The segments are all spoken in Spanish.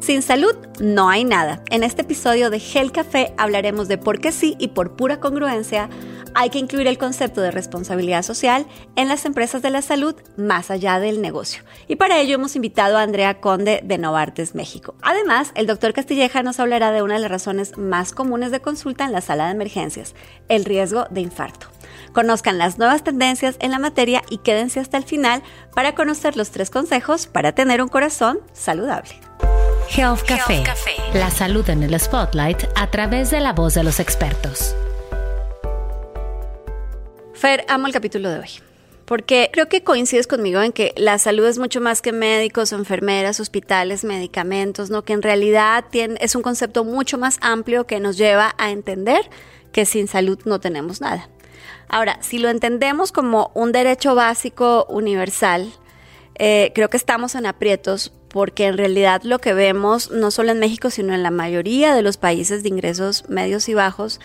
Sin salud no hay nada. En este episodio de Gel Café hablaremos de por qué sí y por pura congruencia hay que incluir el concepto de responsabilidad social en las empresas de la salud más allá del negocio. Y para ello hemos invitado a Andrea Conde de Novartes México. Además, el doctor Castilleja nos hablará de una de las razones más comunes de consulta en la sala de emergencias, el riesgo de infarto. Conozcan las nuevas tendencias en la materia y quédense hasta el final para conocer los tres consejos para tener un corazón saludable. Health Café, la salud en el spotlight a través de la voz de los expertos. Fer, amo el capítulo de hoy. Porque creo que coincides conmigo en que la salud es mucho más que médicos, enfermeras, hospitales, medicamentos, ¿no? Que en realidad tiene, es un concepto mucho más amplio que nos lleva a entender que sin salud no tenemos nada. Ahora, si lo entendemos como un derecho básico universal, eh, creo que estamos en aprietos porque en realidad lo que vemos, no solo en México, sino en la mayoría de los países de ingresos medios y bajos,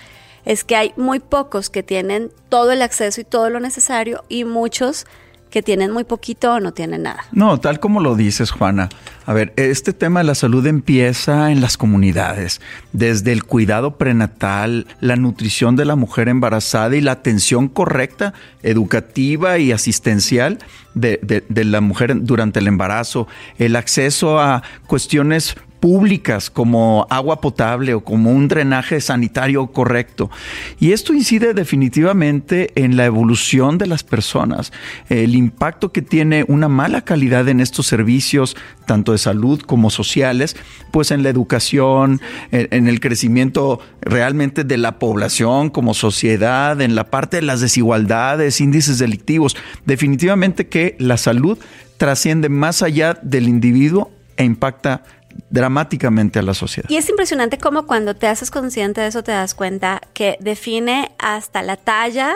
es que hay muy pocos que tienen todo el acceso y todo lo necesario y muchos que tienen muy poquito o no tienen nada. No, tal como lo dices, Juana. A ver, este tema de la salud empieza en las comunidades, desde el cuidado prenatal, la nutrición de la mujer embarazada y la atención correcta, educativa y asistencial de, de la mujer durante el embarazo, el acceso a cuestiones públicas como agua potable o como un drenaje sanitario correcto. Y esto incide definitivamente en la evolución de las personas, el impacto que tiene una mala calidad en estos servicios, tanto de salud como sociales, pues en la educación, en, el crecimiento realmente de la población como sociedad, en la parte de las desigualdades, índices delictivos. Definitivamente que la salud trasciende más allá del individuo e impacta dramáticamente a la sociedad. Y es impresionante cómo cuando te haces consciente de eso te das cuenta que define hasta la talla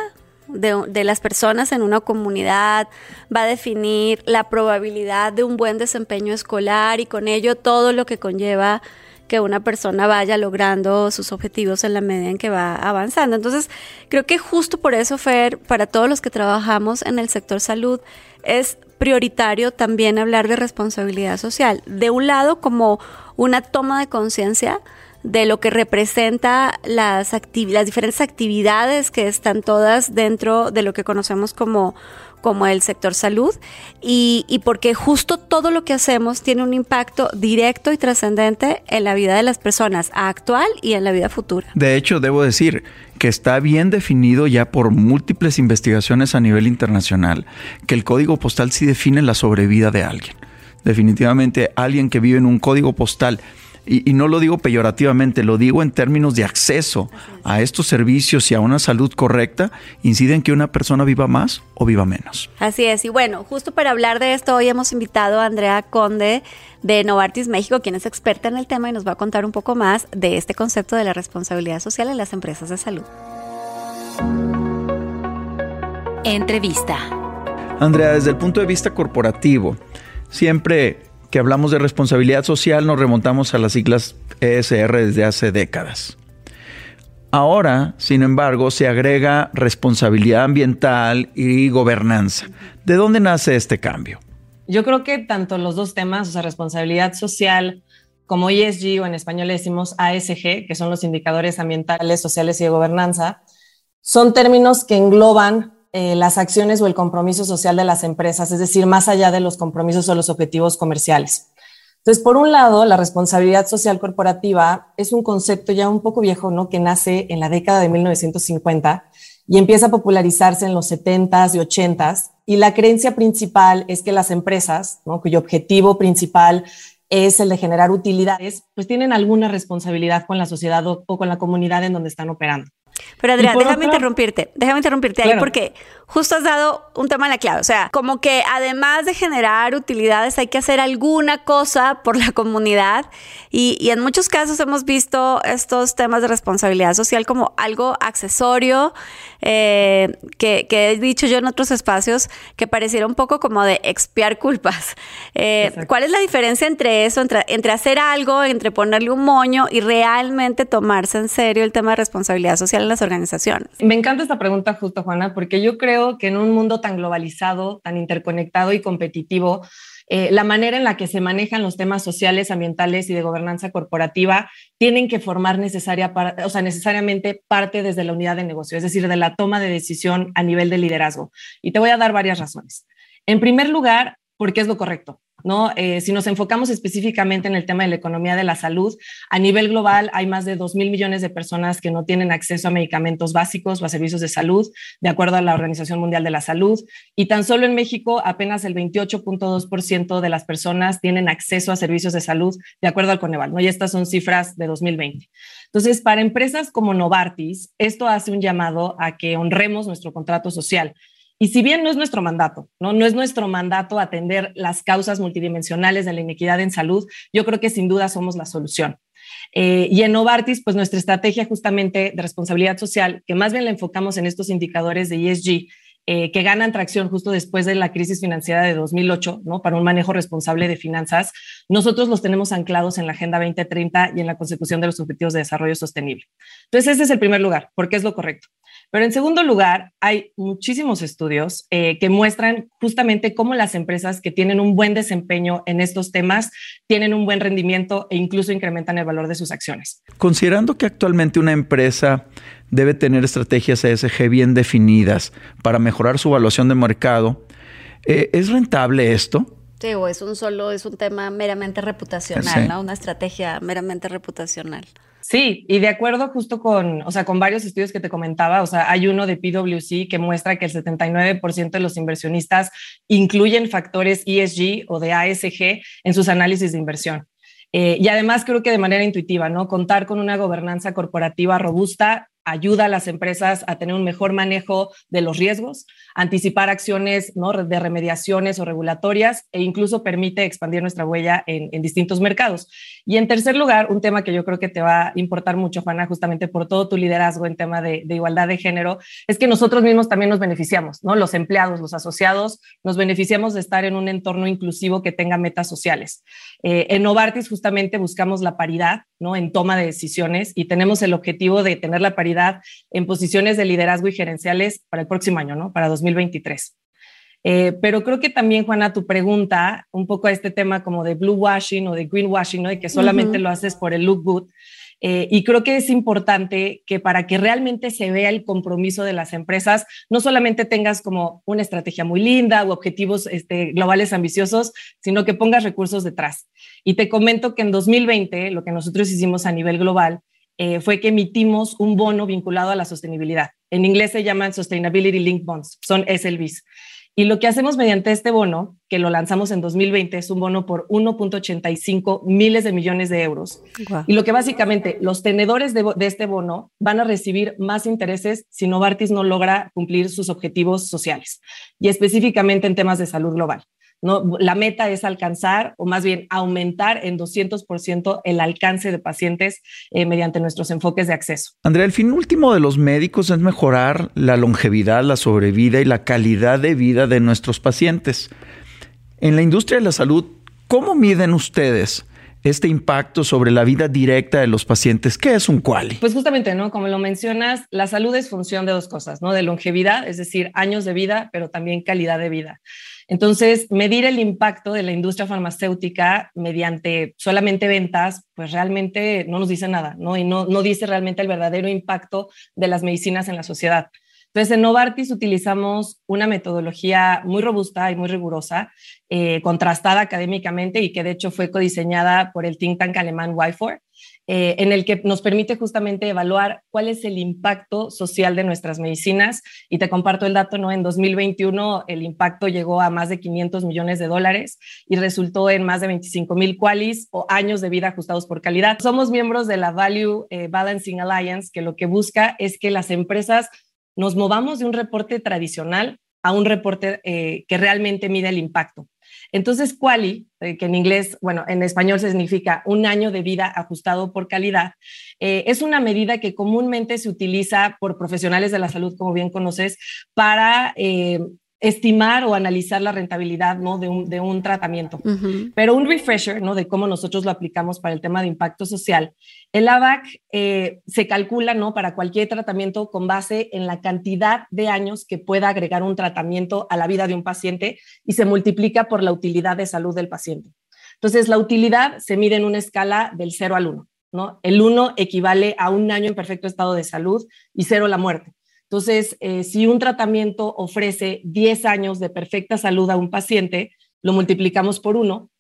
de, de, las personas en una comunidad, va a definir la probabilidad de un buen desempeño escolar y con ello todo lo que conlleva que una persona vaya logrando sus objetivos en la medida en que va avanzando. Entonces, creo que justo por eso, Fer, para todos los que trabajamos en el sector salud, es prioritario también hablar de responsabilidad social. De un lado, como una toma de conciencia de lo que representa las, las diferentes actividades que están todas dentro de lo que conocemos como como el sector salud y, y, porque justo todo lo que hacemos tiene un impacto directo y trascendente en la vida de las personas actual y en la vida futura. De hecho, debo decir que está bien definido ya por múltiples investigaciones a nivel internacional que el código postal sí define la sobrevida de alguien. Definitivamente alguien que vive en un código postal y, no lo digo peyorativamente, lo digo en términos de acceso a estos servicios y a una salud correcta, inciden que una persona viva más o viva menos. Así es, y bueno, justo para hablar de esto, hoy hemos invitado a Andrea Conde de Novartis México, quien es experta en el tema y nos va a contar un poco más de este concepto de la responsabilidad social en las empresas de salud. Entrevista. Andrea, desde el punto de vista corporativo, siempre que hablamos de responsabilidad social nos remontamos a las siglas ESR desde hace décadas. Ahora, sin embargo, se agrega responsabilidad ambiental y gobernanza. ¿De dónde nace este cambio? Yo creo que tanto los dos temas, o sea, responsabilidad social como ESG o en español le decimos ASG, que son los indicadores ambientales, sociales y de gobernanza, son términos que engloban eh, las acciones o el compromiso social de las empresas, es decir, más allá de los compromisos o los objetivos comerciales. Entonces, por un lado, la responsabilidad social corporativa es un concepto ya un poco viejo, ¿no? Que nace en la década de 1950 y empieza a popularizarse en los 70s y 80s. Y la creencia principal es que las empresas, cuyo objetivo principal es el de generar utilidades, pues tienen alguna responsabilidad con la sociedad o con la comunidad en donde están operando. Pero Adrián, déjame interrumpirte, déjame interrumpirte ahí porque justo has dado un tema en la clave. O sea, como que además de generar utilidades hay que hacer alguna cosa por la comunidad y, y en muchos casos hemos visto estos temas de responsabilidad social como algo accesorio eh, que, que, he dicho yo en otros espacios que pareciera un poco como de expiar culpas. Eh, ¿Cuál es la diferencia entre eso, entre, entre hacer algo, entre ponerle un moño y realmente tomarse en serio el tema de responsabilidad social en las organizaciones? Me encanta esta pregunta justo, Juana, porque yo creo que en un mundo tan globalizado, tan interconectado y competitivo, eh, la manera en la que se manejan los temas sociales, ambientales y de gobernanza corporativa tienen que formar necesaria o sea, necesariamente parte desde la unidad de negocio, es decir, de la toma de decisión a nivel de liderazgo. Y te voy a dar varias razones. En primer lugar, porque es lo correcto. ¿No? Eh, si nos enfocamos específicamente en el tema de la economía de la salud, a nivel global hay más de 2 mil millones de personas que no tienen acceso a medicamentos básicos o a servicios de salud, de acuerdo a la Organización Mundial de la Salud. Y tan solo en México, apenas el 28.2% de las personas tienen acceso a servicios de salud, de acuerdo al Coneval. ¿no? Y estas son cifras de 2020. Entonces, para empresas como Novartis, esto hace un llamado a que honremos nuestro contrato social y si bien no es nuestro mandato, ¿no? no es nuestro mandato atender las causas multidimensionales de la inequidad en salud, yo creo que sin duda somos la solución. Eh, y en Novartis, pues nuestra estrategia justamente de responsabilidad social, que más bien la enfocamos en estos indicadores de ESG, eh, que ganan tracción justo después de la crisis financiera de 2008, ¿no? Para un manejo responsable de finanzas, nosotros los tenemos anclados en la Agenda 2030 y en la consecución de los Objetivos de Desarrollo Sostenible. Entonces, ese es el primer lugar, porque es lo correcto. Pero en segundo lugar, hay muchísimos estudios eh, que muestran justamente cómo las empresas que tienen un buen desempeño en estos temas tienen un buen rendimiento e incluso incrementan el valor de sus acciones. Considerando que actualmente una empresa debe tener estrategias ESG bien definidas para mejorar su evaluación de mercado, eh, ¿es rentable esto? Sí, o es un solo, es un tema meramente reputacional, ¿no? Una estrategia meramente reputacional. Sí, y de acuerdo justo con, o sea, con varios estudios que te comentaba, o sea, hay uno de PwC que muestra que el 79% de los inversionistas incluyen factores ESG o de ASG en sus análisis de inversión. Eh, y además creo que de manera intuitiva, ¿no? Contar con una gobernanza corporativa robusta ayuda a las empresas a tener un mejor manejo de los riesgos, anticipar acciones ¿no? de remediaciones o regulatorias e incluso permite expandir nuestra huella en, distintos mercados. Y en tercer lugar, un tema que yo creo que te va a importar mucho, Juana, justamente por todo tu liderazgo en tema de, igualdad de género, es que nosotros mismos también nos beneficiamos, ¿no? Los empleados, los asociados, nos beneficiamos de estar en un entorno inclusivo que tenga metas sociales. Eh, en Novartis justamente buscamos la paridad, ¿no? En toma de decisiones y tenemos el objetivo de tener la paridad en posiciones de liderazgo y gerenciales para el próximo año, ¿no? Para 2023. Eh, pero creo que también, Juana, tu pregunta, un poco a este tema como de blue washing o de green washing, ¿no? De que solamente lo haces por el look good. Eh, y creo que es importante que para que realmente se vea el compromiso de las empresas, no solamente tengas como una estrategia muy linda o objetivos este, globales ambiciosos, sino que pongas recursos detrás. Y te comento que en 2020, lo que nosotros hicimos a nivel global eh, fue que emitimos un bono vinculado a la sostenibilidad. En inglés se llaman Sustainability Linked Bonds, son SLBs. Y lo que hacemos mediante este bono, que lo lanzamos en 2020, es un bono por 1.85 miles de millones de euros. Y lo que básicamente los tenedores de, de, este bono van a recibir más intereses si Novartis no logra cumplir sus objetivos sociales y específicamente en temas de salud global. La meta es alcanzar o más bien aumentar en 200% el alcance de pacientes eh, mediante nuestros enfoques de acceso. Andrea, el fin último de los médicos es mejorar la longevidad, la sobrevida y la calidad de vida de nuestros pacientes. En la industria de la salud, ¿cómo miden ustedes? Este impacto sobre la vida directa de los pacientes. ¿Qué es un quali? Pues justamente, ¿no? Como lo mencionas, la salud es función de dos cosas, ¿no? De longevidad, es decir, años de vida, pero también calidad de vida. Entonces, medir el impacto de la industria farmacéutica mediante solamente ventas, pues realmente no nos dice nada, ¿no? Y no, no dice realmente el verdadero impacto de las medicinas en la sociedad. Entonces, en Novartis utilizamos una metodología muy robusta y muy rigurosa, eh, contrastada académicamente y que de hecho fue codiseñada por el think tank alemán Y4, eh, en el que nos permite justamente evaluar cuál es el impacto social de nuestras medicinas. Y te comparto el dato, ¿no? En 2021 el impacto llegó a más de 500 millones de dólares y resultó en más de 25 mil qualis o años de vida ajustados por calidad. Somos miembros de la Value eh, Balancing Alliance, que lo que busca es que las empresas nos movamos de un reporte tradicional a un reporte eh, que realmente mide el impacto. Entonces, quali, eh, que en inglés, bueno, en español significa un año de vida ajustado por calidad, eh, es una medida que comúnmente se utiliza por profesionales de la salud, como bien conoces, para estimar o analizar la rentabilidad ¿no? de, un, de un tratamiento. Pero un refresher ¿no? de cómo nosotros lo aplicamos para el tema de impacto social. El ABAC eh, se calcula ¿no? para cualquier tratamiento con base en la cantidad de años que pueda agregar un tratamiento a la vida de un paciente y se multiplica por la utilidad de salud del paciente. Entonces, la utilidad se mide en una escala del 0 al 1. ¿no? El 1 equivale a un año en perfecto estado de salud y 0 la muerte. Entonces, eh, si un tratamiento ofrece 10 años de perfecta salud a un paciente, lo multiplicamos por uno,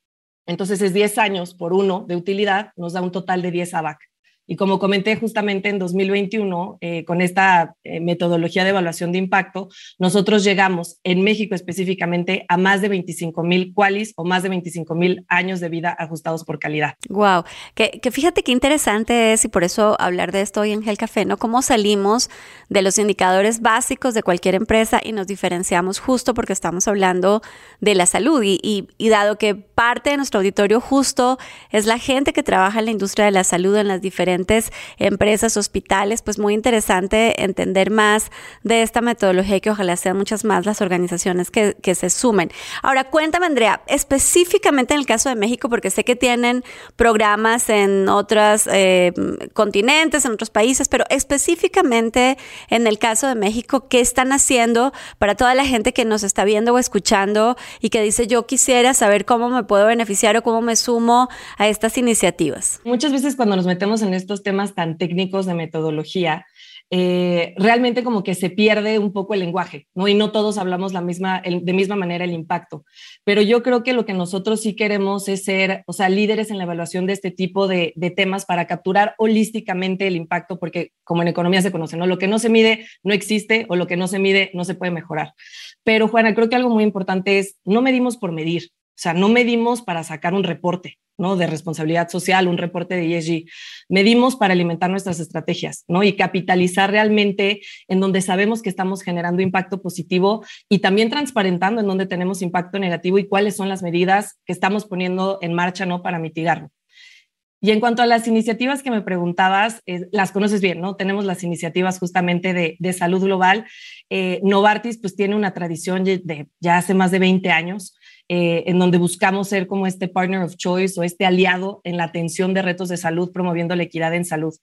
entonces es 10 años por uno de utilidad, nos da un total de 10 ABAC. Y como comenté justamente en 2021, eh, con esta eh, metodología de evaluación de impacto, nosotros llegamos en México específicamente a más de 25 mil qualis o más de 25 mil años de vida ajustados por calidad. Wow, que, fíjate qué interesante es y por eso hablar de esto hoy en Gel Café, ¿no? Cómo salimos de los indicadores básicos de cualquier empresa y nos diferenciamos justo porque estamos hablando de la salud y, y dado que parte de nuestro auditorio justo es la gente que trabaja en la industria de la salud en las diferentes empresas, hospitales, pues muy interesante entender más de esta metodología y que ojalá sean muchas más las organizaciones que, que se sumen. Ahora, cuéntame, Andrea, específicamente en el caso de México, porque sé que tienen programas en otros eh, continentes, en otros países, pero específicamente en el caso de México, ¿qué están haciendo para toda la gente que nos está viendo o escuchando y que dice yo quisiera saber cómo me puedo beneficiar o cómo me sumo a estas iniciativas? Muchas veces cuando nos metemos en esto, estos temas tan técnicos de metodología, eh, realmente como que se pierde un poco el lenguaje, ¿no? Y no todos hablamos la misma, de misma manera el impacto. Pero yo creo que lo que nosotros sí queremos es ser, o sea, líderes en la evaluación de este tipo de, de temas para capturar holísticamente el impacto, porque como en economía se conoce, ¿no? Lo que no se mide no existe o lo que no se mide no se puede mejorar. Pero Juana, creo que algo muy importante es, no medimos por medir, o sea, no medimos para sacar un reporte, ¿no? De responsabilidad social, un reporte de ESG. Medimos para alimentar nuestras estrategias, ¿no? Y capitalizar realmente en donde sabemos que estamos generando impacto positivo y también transparentando en donde tenemos impacto negativo y cuáles son las medidas que estamos poniendo en marcha, ¿no? Para mitigarlo. Y en cuanto a las iniciativas que me preguntabas, eh, las conoces bien, ¿no? Tenemos las iniciativas justamente de, de salud global. Eh, Novartis pues tiene una tradición de ya hace más de 20 años eh, en donde buscamos ser como este partner of choice o este aliado en la atención de retos de salud, promoviendo la equidad en salud.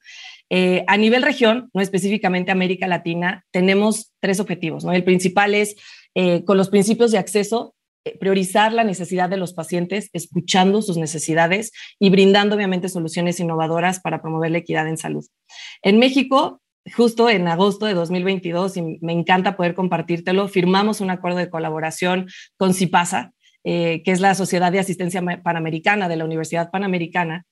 Eh, a nivel región, no específicamente América Latina, tenemos tres objetivos. ¿no? El principal es, eh, con los principios de acceso, priorizar la necesidad de los pacientes, escuchando sus necesidades y brindando obviamente soluciones innovadoras para promover la equidad en salud. En México, justo en agosto de 2022, y me encanta poder compartírtelo, firmamos un acuerdo de colaboración con CIPASA, eh, que es la Sociedad de Asistencia Panamericana de la Universidad Panamericana,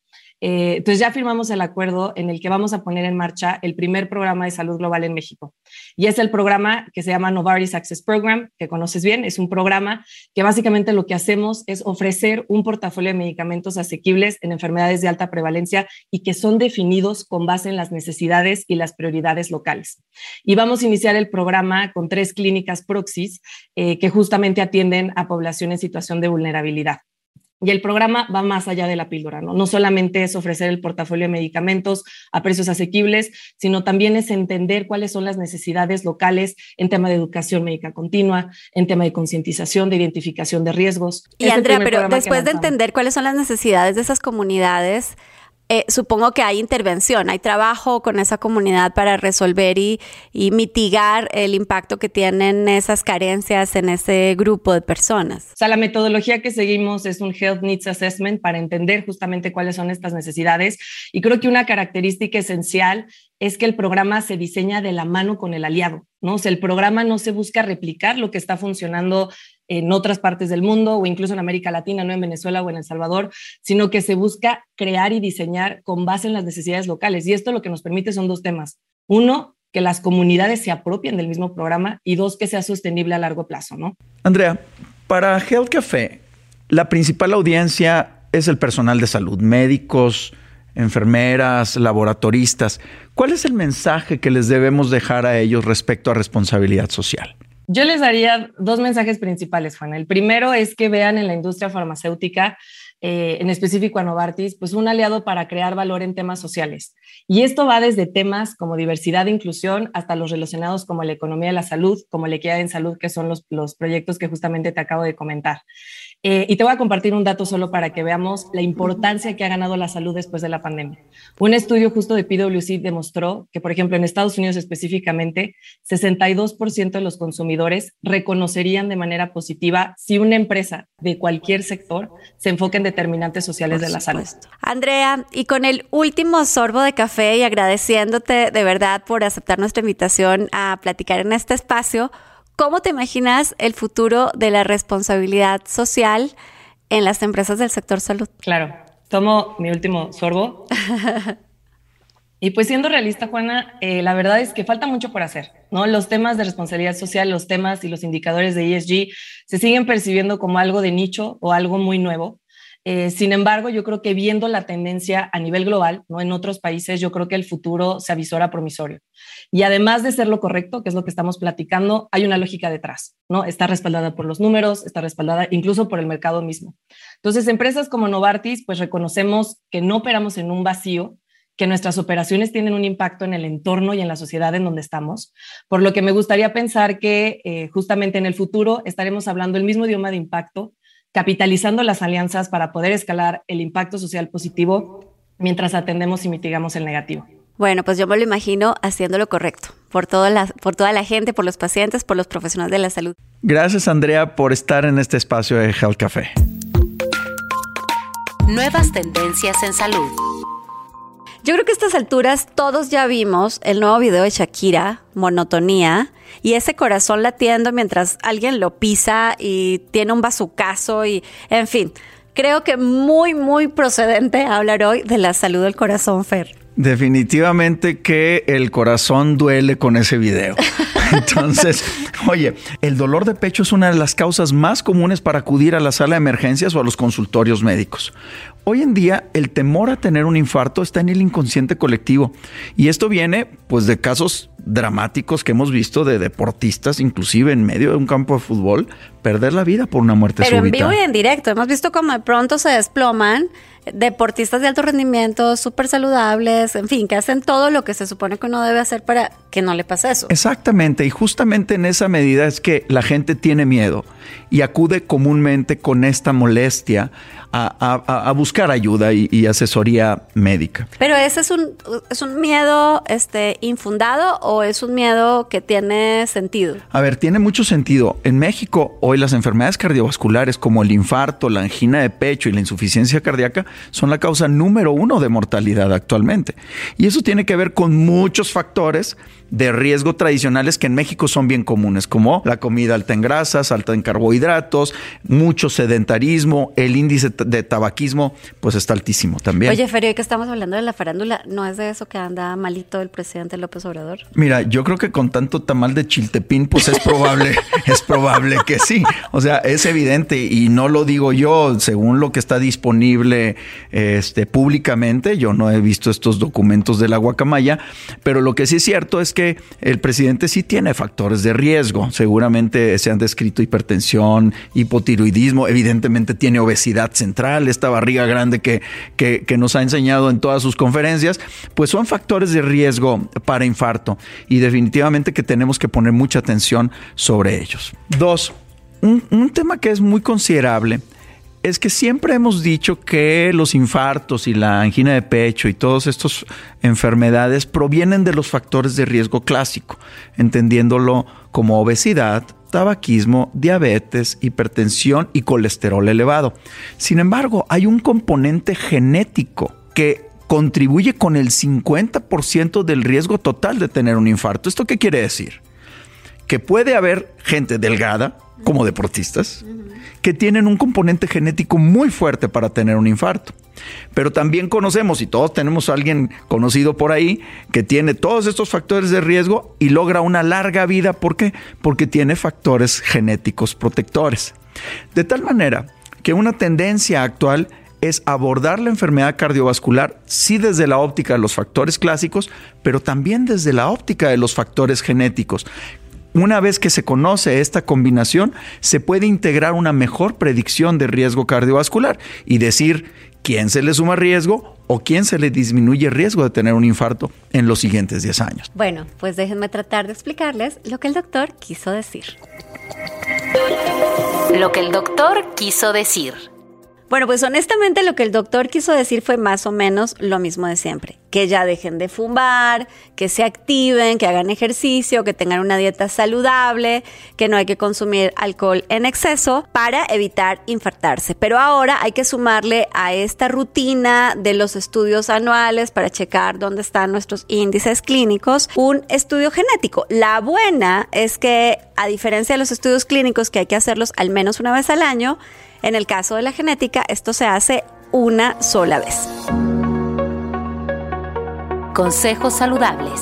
eh, entonces ya firmamos el acuerdo en el que vamos a poner en marcha el primer programa de salud global en México. Y es el programa que se llama Novartis Access Program, que conoces bien. Es un programa que básicamente lo que hacemos es ofrecer un portafolio de medicamentos asequibles en enfermedades de alta prevalencia y que son definidos con base en las necesidades y las prioridades locales. Y vamos a iniciar el programa con tres clínicas proxys eh, que justamente atienden a población en situación de vulnerabilidad. Y el programa va más allá de la píldora, ¿no? No solamente es ofrecer el portafolio de medicamentos a precios asequibles, sino también es entender cuáles son las necesidades locales en tema de educación médica continua, en tema de concientización, de identificación de riesgos. Y Andrea, pero después de entender cuáles son las necesidades de esas comunidades, eh, supongo que hay intervención, hay trabajo con esa comunidad para resolver y, mitigar el impacto que tienen esas carencias en ese grupo de personas. O sea, la metodología que seguimos es un Health Needs Assessment para entender justamente cuáles son estas necesidades. Y creo que una característica esencial es que el programa se diseña de la mano con el aliado, ¿no? O sea, el programa no se busca replicar lo que está funcionando en otras partes del mundo o incluso en América Latina, no en Venezuela o en El Salvador, sino que se busca crear y diseñar con base en las necesidades locales. Y esto lo que nos permite son dos temas. Uno, que las comunidades se apropien del mismo programa y dos, que sea sostenible a largo plazo, ¿no? Andrea, para Health Café, la principal audiencia es el personal de salud, médicos, enfermeras, laboratoristas. ¿Cuál es el mensaje que les debemos dejar a ellos respecto a responsabilidad social? Yo les daría dos mensajes principales, Juan. El primero es que vean en la industria farmacéutica eh, en específico a Novartis, pues un aliado para crear valor en temas sociales. Y esto va desde temas como diversidad e inclusión hasta los relacionados como la economía de la salud, como la equidad en salud, que son los, los proyectos que justamente te acabo de comentar. Eh, y te voy a compartir un dato solo para que veamos la importancia que ha ganado la salud después de la pandemia. Un estudio justo de PwC demostró que, por ejemplo, en Estados Unidos específicamente, 62% de los consumidores reconocerían de manera positiva si una empresa de cualquier sector se enfoca en determinantes sociales de la salud. Andrea, y con el último sorbo de café y agradeciéndote de verdad por aceptar nuestra invitación a platicar en este espacio, ¿Cómo te imaginas el futuro de la responsabilidad social en las empresas del sector salud? Claro, tomo mi último sorbo. y pues siendo realista, Juana, eh, la verdad es que falta mucho por hacer, ¿no? Los temas de responsabilidad social, los temas y los indicadores de ESG se siguen percibiendo como algo de nicho o algo muy nuevo. Eh, sin embargo, yo creo que viendo la tendencia a nivel global, ¿no? en otros países, yo creo que el futuro se avisora promisorio. Y además de ser lo correcto, que es lo que estamos platicando, hay una lógica detrás, ¿no? Está respaldada por los números, está respaldada incluso por el mercado mismo. Entonces, empresas como Novartis, pues reconocemos que no operamos en un vacío, que nuestras operaciones tienen un impacto en el entorno y en la sociedad en donde estamos, por lo que me gustaría pensar que eh, justamente en el futuro estaremos hablando el mismo idioma de impacto, capitalizando las alianzas para poder escalar el impacto social positivo mientras atendemos y mitigamos el negativo. Bueno, pues yo me lo imagino haciendo lo correcto, por toda, la, por toda la gente, por los pacientes, por los profesionales de la salud. Gracias, Andrea, por estar en este espacio de Health Café. Nuevas tendencias en salud. Yo creo que a estas alturas todos ya vimos el nuevo video de Shakira, Monotonía, y ese corazón latiendo mientras alguien lo pisa y tiene un bazucazo y, en fin, creo que muy, muy procedente hablar hoy de la salud del corazón, Fer. Definitivamente que el corazón duele con ese video. Entonces, oye, el dolor de pecho es una de las causas más comunes para acudir a la sala de emergencias o a los consultorios médicos. Hoy en día el temor a tener un infarto está en el inconsciente colectivo y esto viene pues de casos dramáticos que hemos visto de deportistas, inclusive en medio de un campo de fútbol, perder la vida por una muerte Pero súbita. en vivo y en directo, hemos visto cómo de pronto se desploman deportistas de alto rendimiento, súper saludables, en fin, que hacen todo lo que se supone que uno debe hacer para que no le pase eso. Exactamente, y justamente en esa medida es que la gente tiene miedo y acude comúnmente con esta molestia a, buscar ayuda y, asesoría médica. Pero ese es un, es un miedo este, infundado o es un miedo que tiene sentido? A ver, tiene mucho sentido. En México hoy las enfermedades cardiovasculares como el infarto, la angina de pecho y la insuficiencia cardíaca son la causa número uno de mortalidad actualmente. Y eso tiene que ver con muchos factores de riesgo tradicionales que en México son bien comunes, como la comida alta en grasas, alta en carbohidratos, mucho sedentarismo, el índice de tabaquismo pues está altísimo también. Oye, Ferio, que estamos hablando de la farándula, ¿no es de eso que anda malito el presidente López Obrador? Mira, yo creo que con tanto tamal de chiltepín pues es probable, es probable que sí. O sea, es evidente y no lo digo yo, según lo que está disponible este, públicamente, yo no he visto estos documentos de la guacamaya, pero lo que sí es cierto es que el presidente sí tiene factores de riesgo. Seguramente se han descrito hipertensión, hipotiroidismo, evidentemente tiene obesidad central, esta barriga grande que, que, que nos ha enseñado en todas sus conferencias, pues son factores de riesgo para infarto y definitivamente que tenemos que poner mucha atención sobre ellos. Dos, un, un tema que es muy considerable es que siempre hemos dicho que los infartos y la angina de pecho y todas estas enfermedades provienen de los factores de riesgo clásico, entendiéndolo como obesidad, tabaquismo, diabetes, hipertensión y colesterol elevado. Sin embargo, hay un componente genético que contribuye con el 50% del riesgo total de tener un infarto. ¿Esto qué quiere decir? Que puede haber gente delgada, como deportistas, que tienen un componente genético muy fuerte para tener un infarto. Pero también conocemos, y todos tenemos a alguien conocido por ahí, que tiene todos estos factores de riesgo y logra una larga vida. ¿Por qué? Porque tiene factores genéticos protectores. De tal manera que una tendencia actual es abordar la enfermedad cardiovascular, sí desde la óptica de los factores clásicos, pero también desde la óptica de los factores genéticos Una vez que se conoce esta combinación, se puede integrar una mejor predicción de riesgo cardiovascular y decir quién se le suma riesgo o quién se le disminuye riesgo de tener un infarto en los siguientes 10 años. Bueno, pues déjenme tratar de explicarles lo que el doctor quiso decir. Lo que el doctor quiso decir. Bueno, pues honestamente lo que el doctor quiso decir fue más o menos lo mismo de siempre. Que ya dejen de fumar, que se activen, que hagan ejercicio, que tengan una dieta saludable, que no hay que consumir alcohol en exceso para evitar infartarse. Pero ahora hay que sumarle a esta rutina de los estudios anuales para checar dónde están nuestros índices clínicos un estudio genético. La buena es que a diferencia de los estudios clínicos que hay que hacerlos al menos una vez al año, en el caso de la genética, esto se hace una sola vez. Consejos saludables.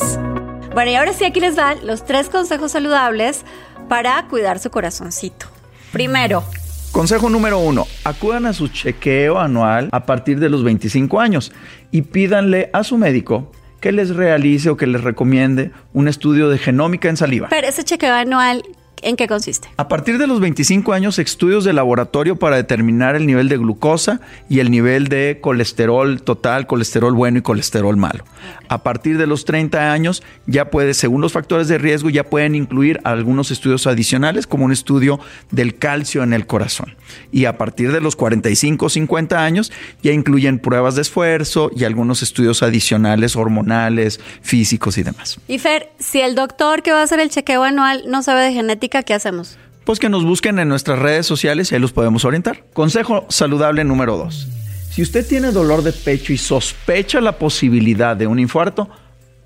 Bueno, y ahora sí aquí les van los tres consejos saludables para cuidar su corazoncito. Primero, Consejo número uno, acudan a su chequeo anual a partir de los 25 años y pídanle a su médico que les realice o que les recomiende un estudio de genómica en saliva. pero ese chequeo anual, ¿en qué consiste? A partir de los 25 años, estudios de laboratorio para determinar el nivel de glucosa y el nivel de colesterol total, colesterol bueno y colesterol malo. A partir de los 30 años, ya puede, según los factores de riesgo, ya pueden incluir algunos estudios adicionales, como un estudio del calcio en el corazón. Y a partir de los 45 o 50 años, ya incluyen pruebas de esfuerzo y algunos estudios adicionales, hormonales, físicos y demás. Y Fer, si el doctor que va a hacer el chequeo anual no sabe de genética, ¿qué hacemos? Pues que nos busquen en nuestras redes sociales y ahí los podemos orientar. Consejo saludable número 2. Si usted tiene dolor de pecho y sospecha la posibilidad de un infarto,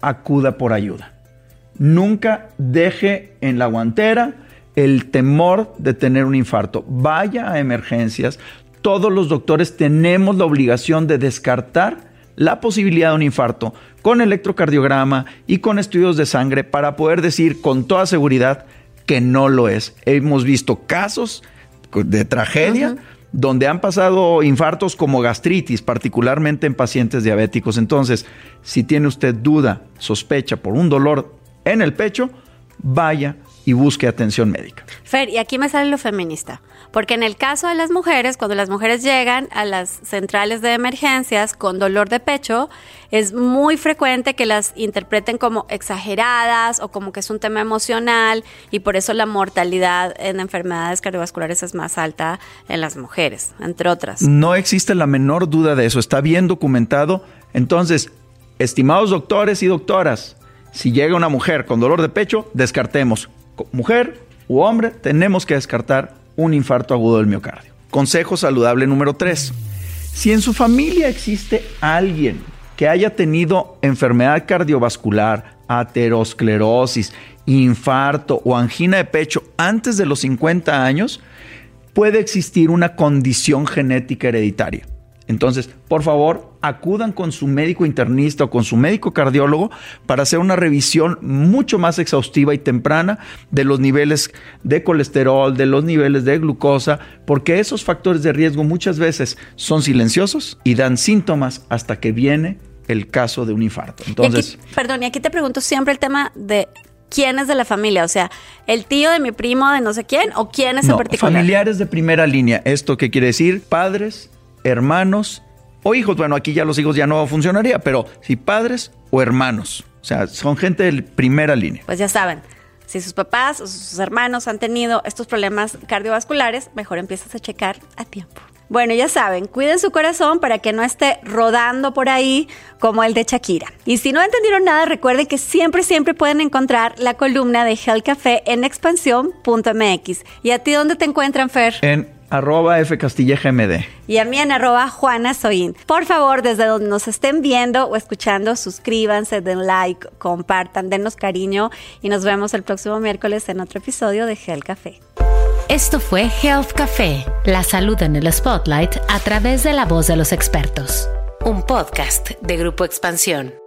acuda por ayuda. Nunca deje en la guantera el temor de tener un infarto. Vaya a emergencias. Todos los doctores tenemos la obligación de descartar la posibilidad de un infarto con electrocardiograma y con estudios de sangre para poder decir con toda seguridad que no lo es. Hemos visto casos de tragedia donde han pasado infartos como gastritis, particularmente en pacientes diabéticos. Entonces, si tiene usted duda, sospecha por un dolor en el pecho, vaya y busque atención médica. Fer, y aquí me sale lo feminista, porque en el caso de las mujeres, cuando las mujeres llegan a las centrales de emergencias con dolor de pecho, es muy frecuente que las interpreten como exageradas o como que es un tema emocional y por eso la mortalidad en enfermedades cardiovasculares es más alta en las mujeres, entre otras. No existe la menor duda de eso, está bien documentado. Entonces, estimados doctores y doctoras, si llega una mujer con dolor de pecho, descartemos mujer u hombre, tenemos que descartar un infarto agudo del miocardio. Consejo saludable número 3. Si en su familia existe alguien que haya tenido enfermedad cardiovascular, aterosclerosis, infarto o angina de pecho antes de los 50 años, puede existir una condición genética hereditaria. Entonces, por favor, acudan con su médico internista o con su médico cardiólogo para hacer una revisión mucho más exhaustiva y temprana de los niveles de colesterol, de los niveles de glucosa, porque esos factores de riesgo muchas veces son silenciosos y dan síntomas hasta que viene el caso de un infarto. Entonces, y aquí, perdón, y aquí te pregunto siempre el tema de quién es de la familia, o sea, el tío de mi primo de no sé quién o quién es no, en particular. Familiares de primera línea. ¿Esto qué quiere decir? Padres, hermanos o hijos. Bueno, aquí ya los hijos ya no funcionaría, pero si padres o hermanos. O sea, son gente de primera línea. Pues ya saben, si sus papás o sus hermanos han tenido estos problemas cardiovasculares, mejor empiezas a checar a tiempo. Bueno, ya saben, cuiden su corazón para que no esté rodando por ahí como el de Shakira. Y si no entendieron nada, recuerden que siempre, siempre pueden encontrar la columna de Hell Café en expansión.mx. ¿Y a ti dónde te encuentran, Fer? En arroba fcastillegmd. Y a mí en arroba Juana Soin. Por favor, desde donde nos estén viendo o escuchando, suscríbanse, den like, compartan, denos cariño y nos vemos el próximo miércoles en otro episodio de Hell Café. Esto fue Health Café, la salud en el spotlight a través de la voz de los expertos. Un podcast de Grupo Expansión.